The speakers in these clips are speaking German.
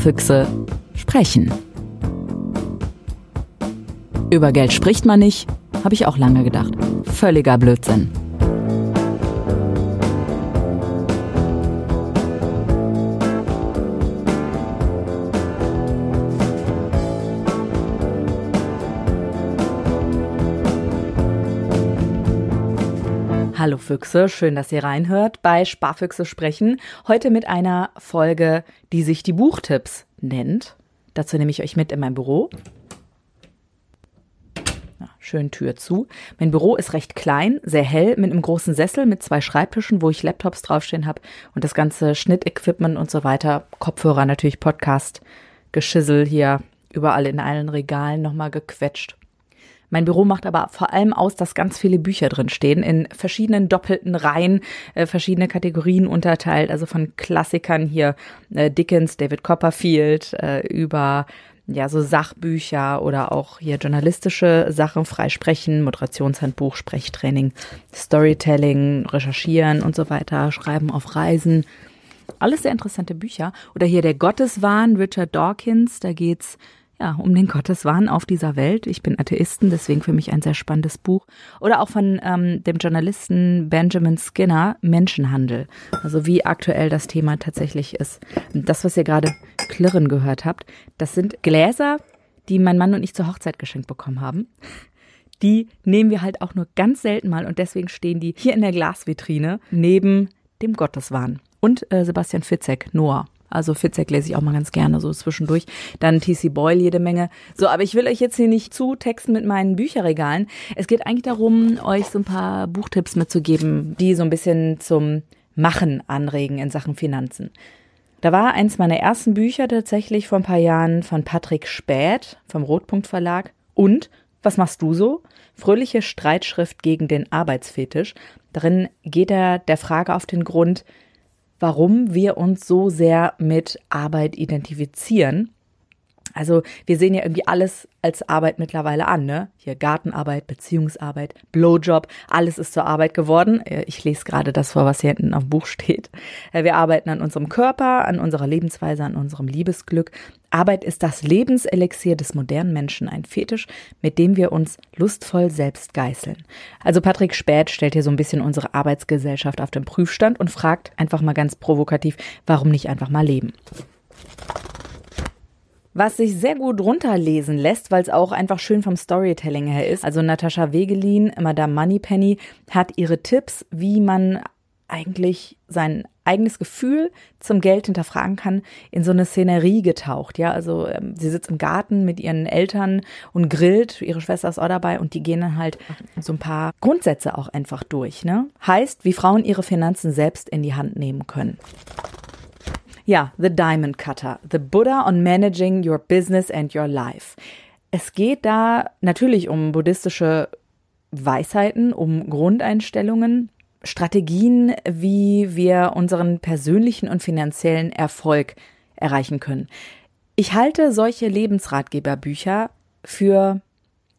Sparfüchse sprechen. Über Geld spricht man nicht, habe ich auch lange gedacht. Völliger Blödsinn. Hallo Füchse, schön, dass ihr reinhört bei Sparfüchse sprechen. Heute mit einer Folge, die sich die Buchtipps nennt. Dazu nehme ich euch mit in mein Büro. Ja, schön Tür zu. Mein Büro ist recht klein, sehr hell, mit einem großen Sessel, mit zwei Schreibtischen, wo ich Laptops draufstehen habe und das ganze Schnittequipment und so weiter. Kopfhörer natürlich, Podcast, Geschissel hier überall in allen Regalen nochmal gequetscht. Mein Büro macht aber vor allem aus, dass ganz viele Bücher drin stehen, in verschiedenen doppelten Reihen, äh, verschiedene Kategorien unterteilt, also von Klassikern hier äh, Dickens, David Copperfield, äh, über ja, so Sachbücher oder auch hier journalistische Sachen, Freisprechen, Moderationshandbuch, Sprechtraining, Storytelling, Recherchieren und so weiter, Schreiben auf Reisen. Alles sehr interessante Bücher. Oder hier der Gotteswahn, Richard Dawkins, da geht's ja, um den Gotteswahn auf dieser Welt. Ich bin Atheisten, deswegen für mich ein sehr spannendes Buch. Oder auch von ähm, dem Journalisten Benjamin Skinner, Menschenhandel. Also wie aktuell das Thema tatsächlich ist. Das, was ihr gerade klirren gehört habt, das sind Gläser, die mein Mann und ich zur Hochzeit geschenkt bekommen haben. Die nehmen wir halt auch nur ganz selten mal und deswegen stehen die hier in der Glasvitrine neben dem Gotteswahn. Und äh, Sebastian Fitzek, Noah. Also Fitzek lese ich auch mal ganz gerne so zwischendurch. Dann TC Boyle jede Menge. So, aber ich will euch jetzt hier nicht zu texten mit meinen Bücherregalen. Es geht eigentlich darum, euch so ein paar Buchtipps mitzugeben, die so ein bisschen zum Machen anregen in Sachen Finanzen. Da war eins meiner ersten Bücher tatsächlich vor ein paar Jahren von Patrick Späth vom Rotpunkt Verlag. Und was machst du so? Fröhliche Streitschrift gegen den Arbeitsfetisch. Darin geht er der Frage auf den Grund, warum wir uns so sehr mit Arbeit identifizieren. Also wir sehen ja irgendwie alles als Arbeit mittlerweile an, ne? Hier Gartenarbeit, Beziehungsarbeit, Blowjob, alles ist zur Arbeit geworden. Äh, ich lese gerade das vor, was hier hinten auf dem Buch steht. Äh, wir arbeiten an unserem Körper, an unserer Lebensweise, an unserem Liebesglück. Arbeit ist das Lebenselixier des modernen Menschen, ein Fetisch, mit dem wir uns lustvoll selbst geißeln. Also Patrick Späth stellt hier so ein bisschen unsere Arbeitsgesellschaft auf den Prüfstand und fragt einfach mal ganz provokativ, warum nicht einfach mal leben? Was sich sehr gut runterlesen lässt, weil es auch einfach schön vom Storytelling her ist. Also Natascha Wegelin, Madame Moneypenny, hat ihre Tipps, wie man eigentlich sein eigenes Gefühl zum Geld hinterfragen kann, in so eine Szenerie getaucht. Ja, also ähm, sie sitzt im Garten mit ihren Eltern und grillt. Ihre Schwester ist auch dabei und die gehen dann halt so ein paar Grundsätze auch einfach durch. Ne? Heißt, wie Frauen ihre Finanzen selbst in die Hand nehmen können. Ja, The Diamond Cutter, The Buddha on Managing Your Business and Your Life. Es geht da natürlich um buddhistische Weisheiten, um Grundeinstellungen, Strategien, wie wir unseren persönlichen und finanziellen Erfolg erreichen können. Ich halte solche Lebensratgeberbücher für,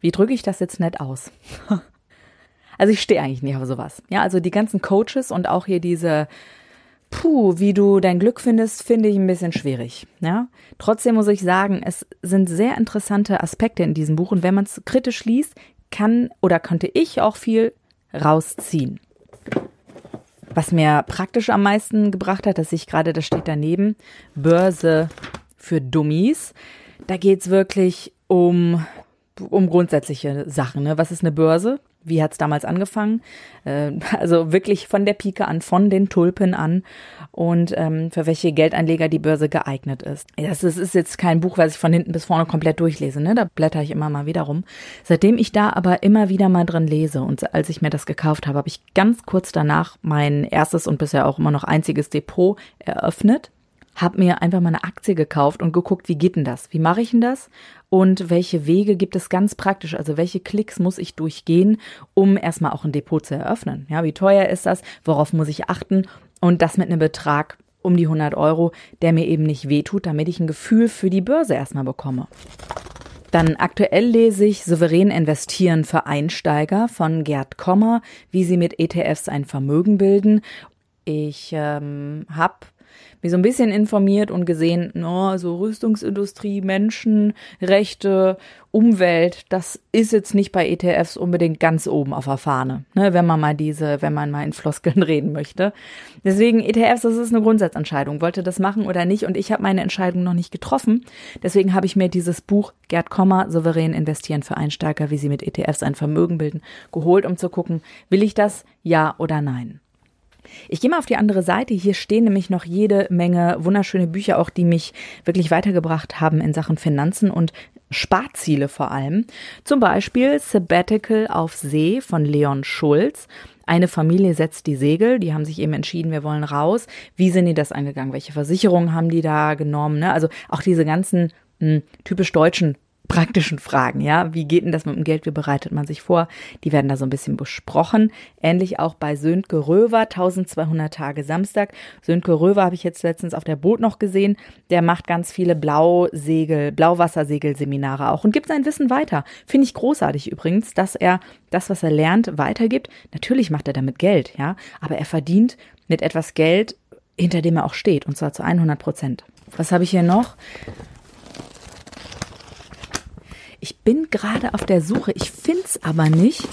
wie drücke ich das jetzt nett aus? also ich stehe eigentlich nicht auf sowas. Ja, also die ganzen Coaches und auch hier diese puh, wie du dein Glück findest, finde ich ein bisschen schwierig. Ja, trotzdem muss ich sagen, es sind sehr interessante Aspekte in diesem Buch und wenn man es kritisch liest, kann oder könnte ich auch viel rausziehen. Was mir praktisch am meisten gebracht hat, dass ich gerade, das steht daneben, Börse für Dummies. Da geht's wirklich um, um grundsätzliche Sachen. Ne? Was ist eine Börse? Wie hat's damals angefangen? Äh, also wirklich von der Pike an, von den Tulpen an und ähm, für welche Geldanleger die Börse geeignet ist. Das ist, ist jetzt kein Buch, was ich von hinten bis vorne komplett durchlese, ne? Da blätter ich immer mal wieder rum. Seitdem ich da aber immer wieder mal drin lese und als ich mir das gekauft habe, habe ich ganz kurz danach mein erstes und bisher auch immer noch einziges Depot eröffnet habe mir einfach mal eine Aktie gekauft und geguckt, wie geht denn das? Wie mache ich denn das? Und welche Wege gibt es ganz praktisch? Also welche Klicks muss ich durchgehen, um erstmal auch ein Depot zu eröffnen? Ja, wie teuer ist das? Worauf muss ich achten? Und das mit einem Betrag um die 100 Euro, der mir eben nicht wehtut, damit ich ein Gefühl für die Börse erstmal bekomme. Dann aktuell lese ich Souverän investieren für Einsteiger von Gerd Kommer, wie sie mit ETFs ein Vermögen bilden. Ich ähm, habe mich so ein bisschen informiert und gesehen, no, so Rüstungsindustrie, Menschenrechte, Umwelt, das ist jetzt nicht bei ETFs unbedingt ganz oben auf der Fahne, ne, wenn man mal diese, wenn man mal in Floskeln reden möchte. Deswegen ETFs, das ist eine Grundsatzentscheidung, wollte das machen oder nicht und ich habe meine Entscheidung noch nicht getroffen. Deswegen habe ich mir dieses Buch Gerd Kommer, souverän investieren für Einsteiger, wie sie mit ETFs ein Vermögen bilden, geholt, um zu gucken, will ich das, ja oder nein. Ich gehe mal auf die andere Seite. Hier stehen nämlich noch jede Menge wunderschöne Bücher, auch die mich wirklich weitergebracht haben in Sachen Finanzen und Sparziele vor allem. Zum Beispiel Sabbatical auf See von Leon Schulz. Eine Familie setzt die Segel, die haben sich eben entschieden, wir wollen raus. Wie sind die das angegangen? Welche Versicherungen haben die da genommen? Ne? Also auch diese ganzen hm, typisch deutschen praktischen Fragen, ja. Wie geht denn das mit dem Geld? Wie bereitet man sich vor? Die werden da so ein bisschen besprochen. Ähnlich auch bei Sönke Röver, 1200 Tage Samstag. Sönke Röver habe ich jetzt letztens auf der Boot noch gesehen. Der macht ganz viele Blausegel, Blauwassersegelseminare auch und gibt sein Wissen weiter. Finde ich großartig übrigens, dass er das, was er lernt, weitergibt. Natürlich macht er damit Geld, ja. Aber er verdient mit etwas Geld, hinter dem er auch steht und zwar zu 100 Prozent. Was habe ich hier noch? Ich bin gerade auf der Suche, ich finde es aber nicht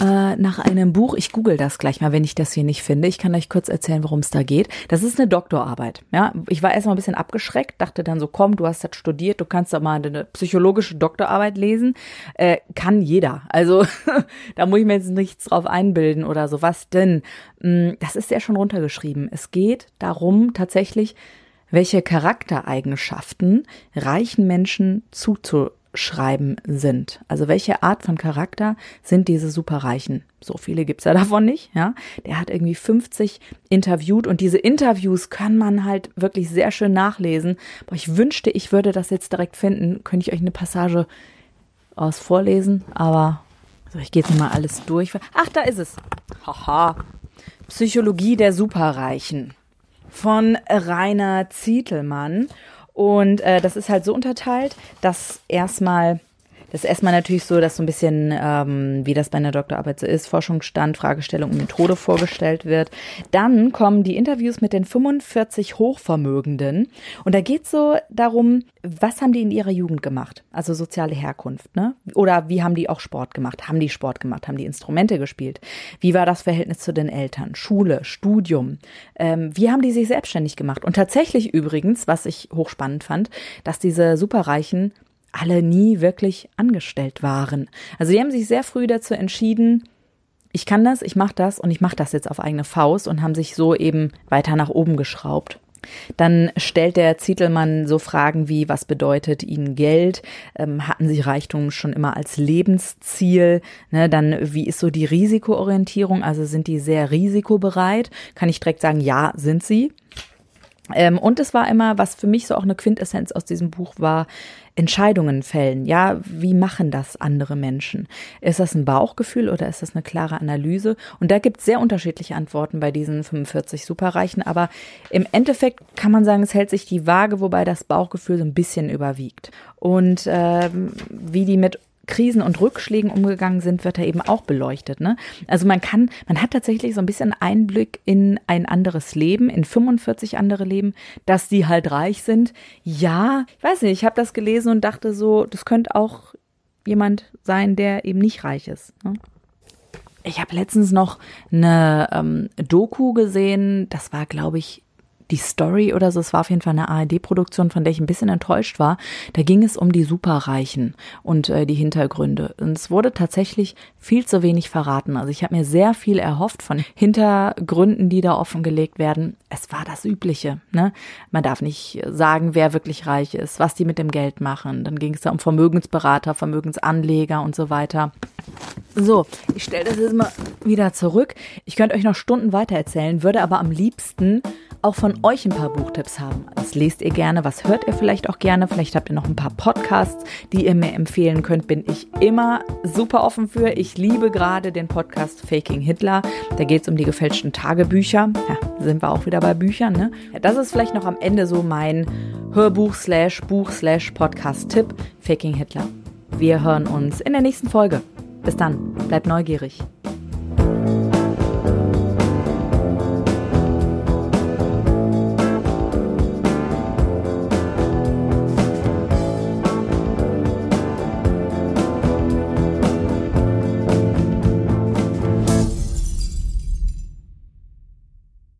äh, nach einem Buch. Ich google das gleich mal, wenn ich das hier nicht finde. Ich kann euch kurz erzählen, worum es da geht. Das ist eine Doktorarbeit. Ja, ich war erstmal ein bisschen abgeschreckt, dachte dann so, komm, du hast das studiert, du kannst doch mal eine psychologische Doktorarbeit lesen. Äh, kann jeder. Also da muss ich mir jetzt nichts drauf einbilden oder so. Was denn? Hm, das ist ja schon runtergeschrieben. Es geht darum, tatsächlich welche Charaktereigenschaften reichen Menschen zuzu Schreiben sind. Also welche Art von Charakter sind diese Superreichen? So viele gibt's ja davon nicht, ja. Der hat irgendwie 50 interviewt und diese Interviews kann man halt wirklich sehr schön nachlesen. Aber ich wünschte, ich würde das jetzt direkt finden. Könnte ich euch eine Passage aus vorlesen, aber also ich gehe jetzt mal alles durch. Ach, da ist es. Haha. Psychologie der Superreichen von Rainer Zietelmann. Und äh, das ist halt so unterteilt, dass erstmal das ist erstmal natürlich so, dass so ein bisschen, ähm, wie das bei einer Doktorarbeit so ist, Forschungsstand, Fragestellung und Methode vorgestellt wird. Dann kommen die Interviews mit den 45 Hochvermögenden. Und da geht es so darum, was haben die in ihrer Jugend gemacht? Also soziale Herkunft, ne? Oder wie haben die auch Sport gemacht? Haben die Sport gemacht? Haben die Instrumente gespielt? Wie war das Verhältnis zu den Eltern? Schule, Studium? Ähm, wie haben die sich selbstständig gemacht? Und tatsächlich übrigens, was ich hochspannend fand, dass diese Superreichen alle nie wirklich angestellt waren. Also die haben sich sehr früh dazu entschieden, ich kann das, ich mache das und ich mache das jetzt auf eigene Faust und haben sich so eben weiter nach oben geschraubt. Dann stellt der Zietelmann so Fragen wie, was bedeutet Ihnen Geld? Ähm, hatten Sie Reichtum schon immer als Lebensziel? Ne, dann, wie ist so die Risikoorientierung? Also sind die sehr risikobereit? Kann ich direkt sagen, ja, sind sie. Ähm, und es war immer, was für mich so auch eine Quintessenz aus diesem Buch war, Entscheidungen fällen. Ja, wie machen das andere Menschen? Ist das ein Bauchgefühl oder ist das eine klare Analyse? Und da gibt es sehr unterschiedliche Antworten bei diesen 45 Superreichen. Aber im Endeffekt kann man sagen, es hält sich die Waage, wobei das Bauchgefühl so ein bisschen überwiegt. Und äh, wie die mit Krisen und Rückschlägen umgegangen sind, wird da eben auch beleuchtet. Ne? Also man kann, man hat tatsächlich so ein bisschen Einblick in ein anderes Leben, in 45 andere Leben, dass die halt reich sind. Ja, ich weiß nicht, ich habe das gelesen und dachte so, das könnte auch jemand sein, der eben nicht reich ist. Ne? Ich habe letztens noch eine ähm, Doku gesehen, das war, glaube ich, die Story oder so, es war auf jeden Fall eine ARD-Produktion, von der ich ein bisschen enttäuscht war. Da ging es um die Superreichen und äh, die Hintergründe. Und es wurde tatsächlich viel zu wenig verraten. Also ich habe mir sehr viel erhofft von Hintergründen, die da offengelegt werden. Es war das Übliche. Ne? Man darf nicht sagen, wer wirklich reich ist, was die mit dem Geld machen. Dann ging es da um Vermögensberater, Vermögensanleger und so weiter. So, ich stelle das jetzt mal wieder zurück. Ich könnte euch noch Stunden weiter erzählen, würde aber am liebsten auch von euch ein paar Buchtipps haben. Was lest ihr gerne? Was hört ihr vielleicht auch gerne? Vielleicht habt ihr noch ein paar Podcasts, die ihr mir empfehlen könnt. Bin ich immer super offen für. Ich liebe gerade den Podcast Faking Hitler. Da geht es um die gefälschten Tagebücher. Ja, sind wir auch wieder bei Büchern. Ne? Ja, das ist vielleicht noch am Ende so mein Hörbuch slash Buch slash Podcast-Tipp. Faking Hitler. Wir hören uns in der nächsten Folge. Bis dann. Bleibt neugierig.